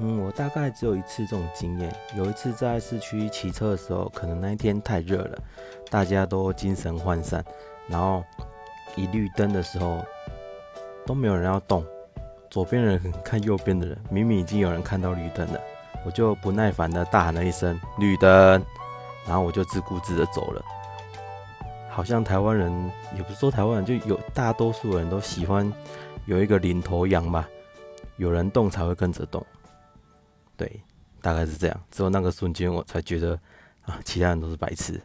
嗯，我大概只有一次这种经验。有一次在市区骑车的时候，可能那一天太热了，大家都精神涣散，然后一绿灯的时候都没有人要动，左边的人看右边的人，明明已经有人看到绿灯了，我就不耐烦的大喊了一声“绿灯”，然后我就自顾自的走了。好像台湾人也不是说台湾人，就有大多数人都喜欢有一个领头羊吧，有人动才会跟着动。对，大概是这样。只有那个瞬间，我才觉得啊，其他人都是白痴。